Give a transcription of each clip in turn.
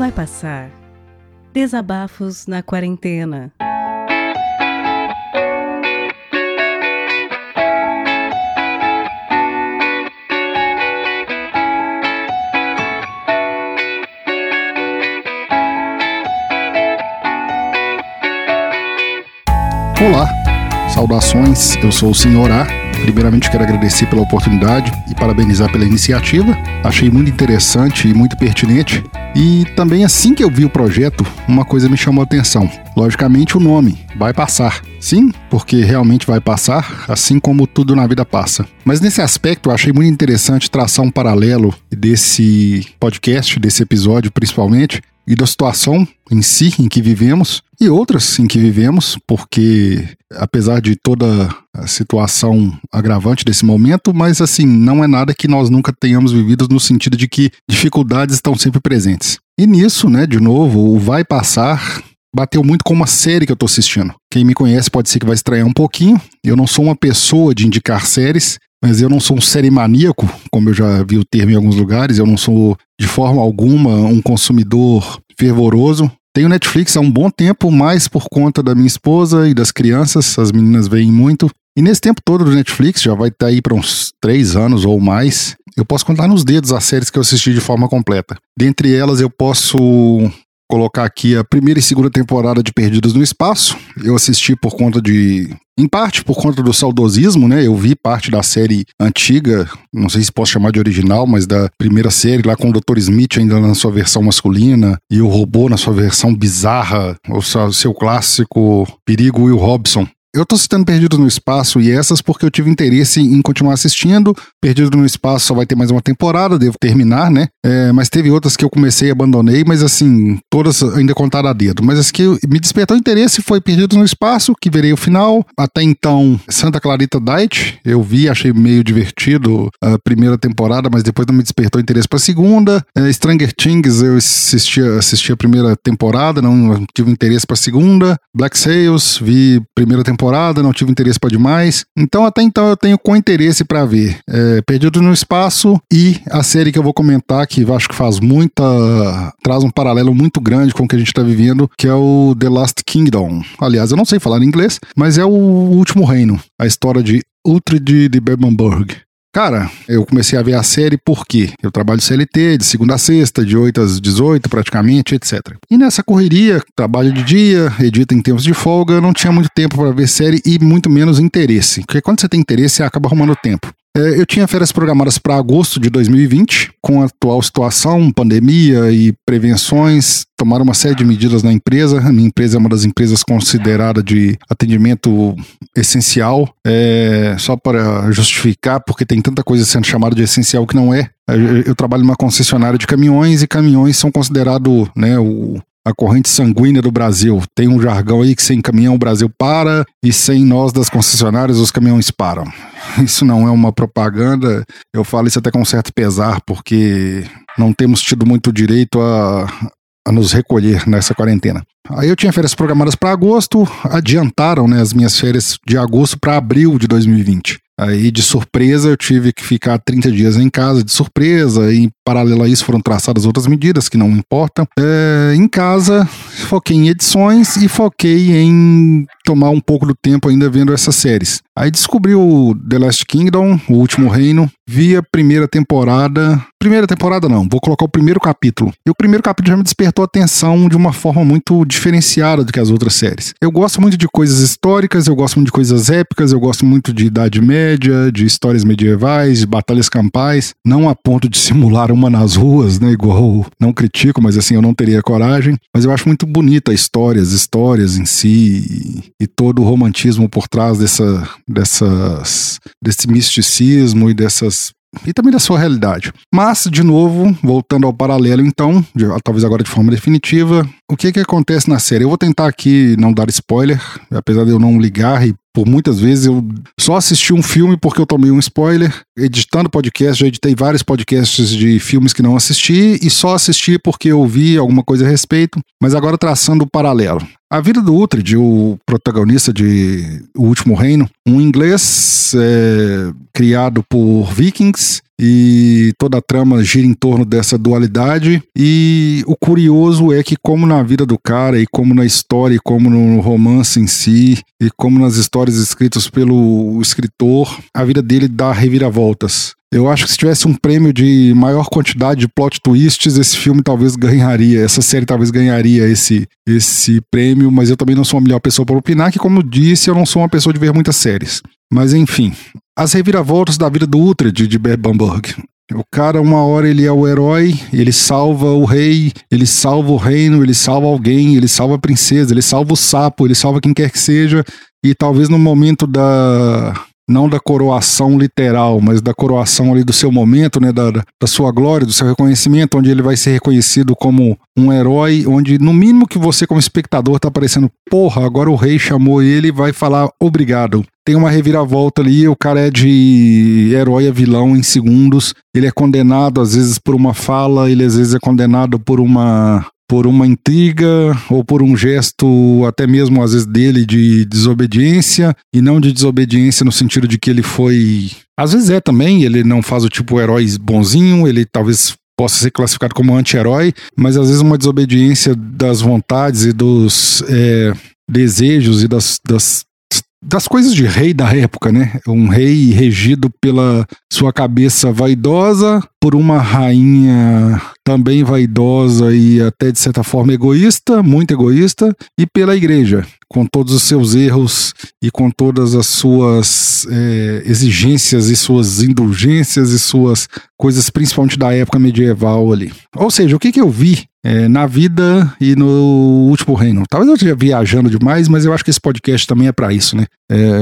Vai passar. Desabafos na quarentena. Olá, saudações, eu sou o Senhor A. Primeiramente quero agradecer pela oportunidade e parabenizar pela iniciativa. Achei muito interessante e muito pertinente. E também assim que eu vi o projeto, uma coisa me chamou a atenção. Logicamente o nome, vai passar. Sim, porque realmente vai passar, assim como tudo na vida passa. Mas nesse aspecto eu achei muito interessante traçar um paralelo desse podcast, desse episódio principalmente, e da situação em si em que vivemos e outras em que vivemos, porque apesar de toda a situação agravante desse momento, mas assim, não é nada que nós nunca tenhamos vivido no sentido de que dificuldades estão sempre presentes. E nisso, né, de novo, o vai passar bateu muito com uma série que eu tô assistindo. Quem me conhece pode ser que vai estranhar um pouquinho. Eu não sou uma pessoa de indicar séries, mas eu não sou um série maníaco, como eu já vi o termo em alguns lugares, eu não sou de forma alguma um consumidor fervoroso. Tenho Netflix há um bom tempo, mais por conta da minha esposa e das crianças, as meninas veem muito. E nesse tempo todo do Netflix, já vai estar aí para uns três anos ou mais, eu posso contar nos dedos as séries que eu assisti de forma completa. Dentre elas, eu posso colocar aqui a primeira e segunda temporada de Perdidos no Espaço. Eu assisti por conta de. Em parte por conta do saudosismo, né? Eu vi parte da série antiga, não sei se posso chamar de original, mas da primeira série, lá com o Dr. Smith ainda na sua versão masculina e o robô na sua versão bizarra, o seu clássico Perigo Will Robson. Eu tô citando Perdidos no Espaço e essas porque eu tive interesse em continuar assistindo. Perdidos no Espaço só vai ter mais uma temporada, devo terminar, né? É, mas teve outras que eu comecei e abandonei, mas assim, todas ainda contaram a dedo. Mas as que me despertou interesse foi Perdidos no Espaço, que verei o final. Até então, Santa Clarita Diet, eu vi, achei meio divertido a primeira temporada, mas depois não me despertou interesse pra segunda. É, Stranger Things, eu assisti, assisti a primeira temporada, não tive interesse pra segunda. Black Sails, vi primeira temporada temporada, não tive interesse para demais. Então, até então, eu tenho com interesse para ver é, Perdido no Espaço e a série que eu vou comentar, que eu acho que faz muita. traz um paralelo muito grande com o que a gente está vivendo, que é o The Last Kingdom. Aliás, eu não sei falar inglês, mas é o Último Reino a história de Uhtred de Bebbanburg. Cara, eu comecei a ver a série porque eu trabalho CLT de segunda a sexta, de 8 às 18 praticamente, etc. E nessa correria, trabalho de dia, edita em tempos de folga, não tinha muito tempo para ver série e muito menos interesse. Porque quando você tem interesse, você acaba arrumando tempo. É, eu tinha férias programadas para agosto de 2020, com a atual situação, pandemia e prevenções, tomaram uma série de medidas na empresa. A minha empresa é uma das empresas considerada de atendimento essencial, é, só para justificar, porque tem tanta coisa sendo chamada de essencial que não é. Eu trabalho numa concessionária de caminhões e caminhões são considerados né, o, a corrente sanguínea do Brasil. Tem um jargão aí que sem caminhão o Brasil para e sem nós das concessionárias os caminhões param. Isso não é uma propaganda, eu falo isso até com certo pesar, porque não temos tido muito direito a, a nos recolher nessa quarentena. Aí eu tinha férias programadas para agosto, adiantaram né, as minhas férias de agosto para abril de 2020. Aí, de surpresa, eu tive que ficar 30 dias em casa de surpresa, e paralelo a isso foram traçadas outras medidas que não importam. É, em casa, foquei em edições e foquei em tomar um pouco do tempo ainda vendo essas séries. Aí descobri o The Last Kingdom, o último reino, vi a primeira temporada. Primeira temporada não, vou colocar o primeiro capítulo. E o primeiro capítulo já me despertou atenção de uma forma muito diferenciada do que as outras séries. Eu gosto muito de coisas históricas, eu gosto muito de coisas épicas, eu gosto muito de Idade Média, de histórias medievais, de batalhas campais, não a ponto de simular uma nas ruas, né? Igual, não critico, mas assim, eu não teria coragem. Mas eu acho muito bonita a história, as histórias em si e, e todo o romantismo por trás dessa, dessas, desse misticismo e dessas e também da sua realidade. Mas, de novo, voltando ao paralelo, então, de, talvez agora de forma definitiva, o que que acontece na série? Eu vou tentar aqui não dar spoiler, apesar de eu não ligar e por muitas vezes eu só assisti um filme porque eu tomei um spoiler. Editando podcast, já editei vários podcasts de filmes que não assisti e só assisti porque eu vi alguma coisa a respeito. Mas agora traçando o paralelo. A vida do Uhtred, o protagonista de O Último Reino, um inglês é, criado por vikings e toda a trama gira em torno dessa dualidade. E o curioso é que, como na vida do cara, e como na história, e como no romance em si, e como nas histórias escritas pelo escritor, a vida dele dá reviravoltas. Eu acho que se tivesse um prêmio de maior quantidade de plot twists, esse filme talvez ganharia, essa série talvez ganharia esse, esse prêmio, mas eu também não sou a melhor pessoa para opinar, que como disse, eu não sou uma pessoa de ver muitas séries. Mas enfim, as reviravoltas da vida do Uhtred de Bert Bamberg. O cara, uma hora ele é o herói, ele salva o rei, ele salva o reino, ele salva alguém, ele salva a princesa, ele salva o sapo, ele salva quem quer que seja, e talvez no momento da não da coroação literal, mas da coroação ali do seu momento, né, da, da sua glória, do seu reconhecimento, onde ele vai ser reconhecido como um herói, onde no mínimo que você como espectador tá parecendo, porra, agora o rei chamou ele e vai falar obrigado. Tem uma reviravolta ali, o cara é de herói a vilão em segundos, ele é condenado às vezes por uma fala, ele às vezes é condenado por uma por uma intriga ou por um gesto, até mesmo às vezes dele, de desobediência, e não de desobediência no sentido de que ele foi. Às vezes é também, ele não faz o tipo herói bonzinho, ele talvez possa ser classificado como anti-herói, mas às vezes uma desobediência das vontades e dos é, desejos e das, das das coisas de rei da época, né? Um rei regido pela sua cabeça vaidosa, por uma rainha também vaidosa e até de certa forma egoísta, muito egoísta, e pela igreja, com todos os seus erros e com todas as suas é, exigências e suas indulgências e suas coisas, principalmente da época medieval ali. Ou seja, o que, que eu vi é, na vida e no último reino. Talvez eu esteja viajando demais, mas eu acho que esse podcast também é para isso, né? É,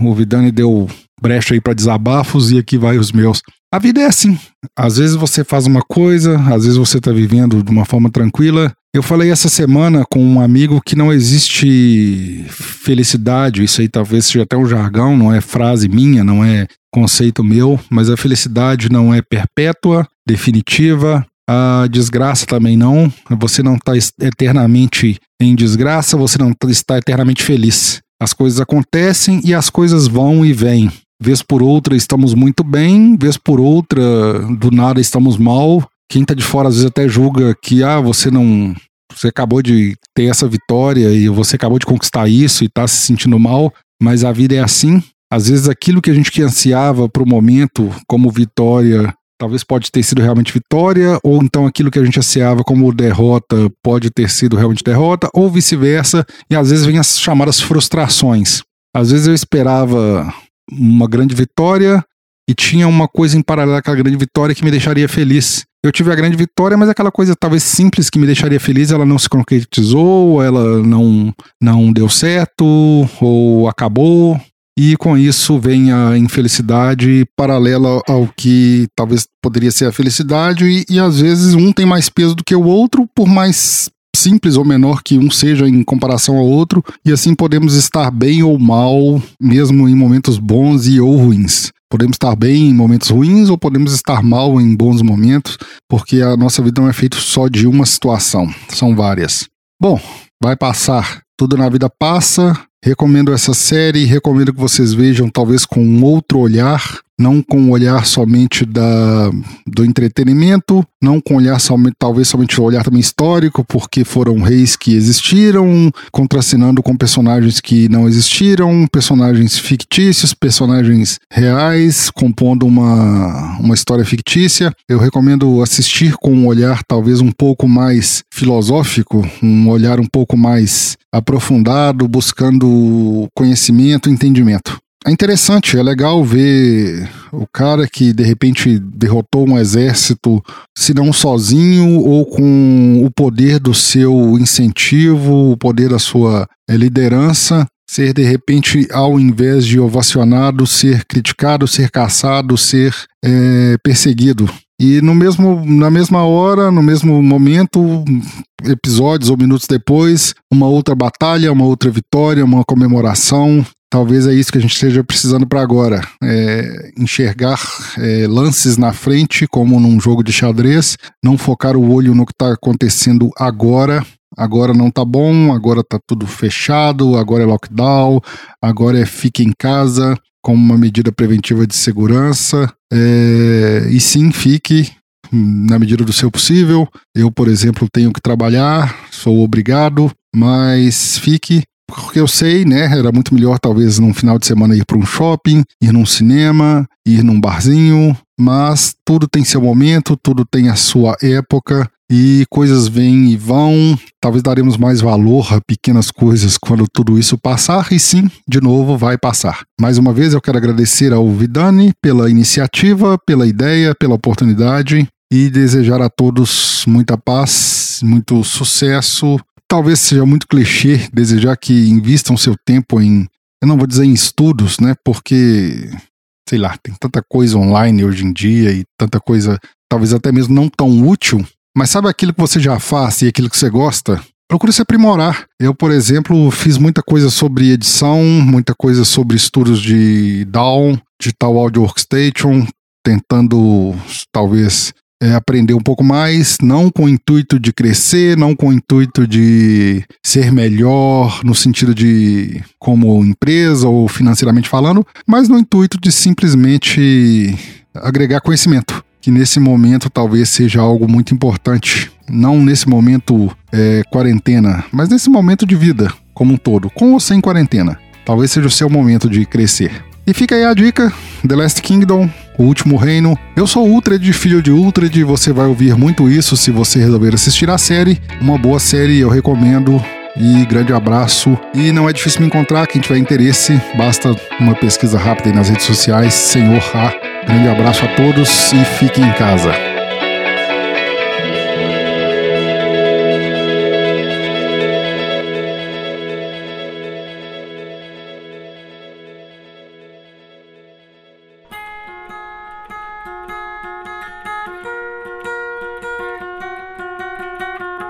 o Vidani deu brecha aí para desabafos e aqui vai os meus. A vida é assim. Às vezes você faz uma coisa, às vezes você está vivendo de uma forma tranquila. Eu falei essa semana com um amigo que não existe felicidade, isso aí talvez seja até um jargão, não é frase minha, não é conceito meu, mas a felicidade não é perpétua, definitiva, a desgraça também não. Você não está eternamente em desgraça, você não está eternamente feliz. As coisas acontecem e as coisas vão e vêm. Vez por outra estamos muito bem, vez por outra do nada estamos mal. Quem está de fora às vezes até julga que ah, você não. Você acabou de ter essa vitória e você acabou de conquistar isso e está se sentindo mal, mas a vida é assim. Às vezes aquilo que a gente que ansiava para o momento como vitória talvez pode ter sido realmente vitória, ou então aquilo que a gente ansiava como derrota pode ter sido realmente derrota, ou vice-versa, e às vezes vem as chamadas frustrações. Às vezes eu esperava uma grande vitória e tinha uma coisa em paralelo àquela grande vitória que me deixaria feliz. Eu tive a grande vitória, mas aquela coisa talvez simples que me deixaria feliz, ela não se concretizou, ela não, não deu certo, ou acabou, e com isso vem a infelicidade paralela ao que talvez poderia ser a felicidade, e, e às vezes um tem mais peso do que o outro, por mais simples ou menor que um seja em comparação ao outro, e assim podemos estar bem ou mal, mesmo em momentos bons e ou ruins. Podemos estar bem em momentos ruins ou podemos estar mal em bons momentos, porque a nossa vida não é feita só de uma situação, são várias. Bom, vai passar. Tudo na vida passa, Recomendo essa série, recomendo que vocês vejam talvez com um outro olhar, não com o olhar somente da, do entretenimento, não com olhar somente, talvez somente o olhar também histórico, porque foram reis que existiram, contracenando com personagens que não existiram, personagens fictícios, personagens reais, compondo uma, uma história fictícia. Eu recomendo assistir com um olhar talvez um pouco mais filosófico, um olhar um pouco mais aprofundado, buscando conhecimento, entendimento. É interessante, é legal ver o cara que de repente derrotou um exército, se não sozinho ou com o poder do seu incentivo, o poder da sua eh, liderança, ser de repente, ao invés de ovacionado, ser criticado, ser caçado, ser é, perseguido. E no mesmo, na mesma hora, no mesmo momento, episódios ou minutos depois, uma outra batalha, uma outra vitória, uma comemoração. Talvez é isso que a gente esteja precisando para agora. É enxergar é, lances na frente, como num jogo de xadrez, não focar o olho no que está acontecendo agora. Agora não tá bom, agora tá tudo fechado, agora é lockdown, agora é fique em casa como uma medida preventiva de segurança. É, e sim, fique na medida do seu possível. Eu, por exemplo, tenho que trabalhar, sou obrigado, mas fique porque eu sei, né? Era muito melhor talvez num final de semana ir para um shopping, ir num cinema, ir num barzinho, mas tudo tem seu momento, tudo tem a sua época e coisas vêm e vão. Talvez daremos mais valor a pequenas coisas quando tudo isso passar, e sim, de novo, vai passar. Mais uma vez, eu quero agradecer ao Vidani pela iniciativa, pela ideia, pela oportunidade e desejar a todos muita paz, muito sucesso talvez seja muito clichê desejar que invistam seu tempo em, eu não vou dizer em estudos, né? Porque, sei lá, tem tanta coisa online hoje em dia e tanta coisa, talvez até mesmo não tão útil. Mas sabe aquilo que você já faz e aquilo que você gosta? Procure se aprimorar. Eu, por exemplo, fiz muita coisa sobre edição, muita coisa sobre estudos de DAW, Digital Audio Workstation, tentando talvez é, aprender um pouco mais, não com o intuito de crescer, não com o intuito de ser melhor no sentido de como empresa ou financeiramente falando, mas no intuito de simplesmente agregar conhecimento, que nesse momento talvez seja algo muito importante. Não nesse momento é, quarentena, mas nesse momento de vida como um todo, com ou sem quarentena. Talvez seja o seu momento de crescer. E fica aí a dica: The Last Kingdom, O Último Reino. Eu sou Ultred, filho de Ultred, você vai ouvir muito isso se você resolver assistir a série. Uma boa série, eu recomendo. E grande abraço. E não é difícil me encontrar, quem tiver interesse, basta uma pesquisa rápida aí nas redes sociais, Senhor A. Grande abraço a todos e fiquem em casa.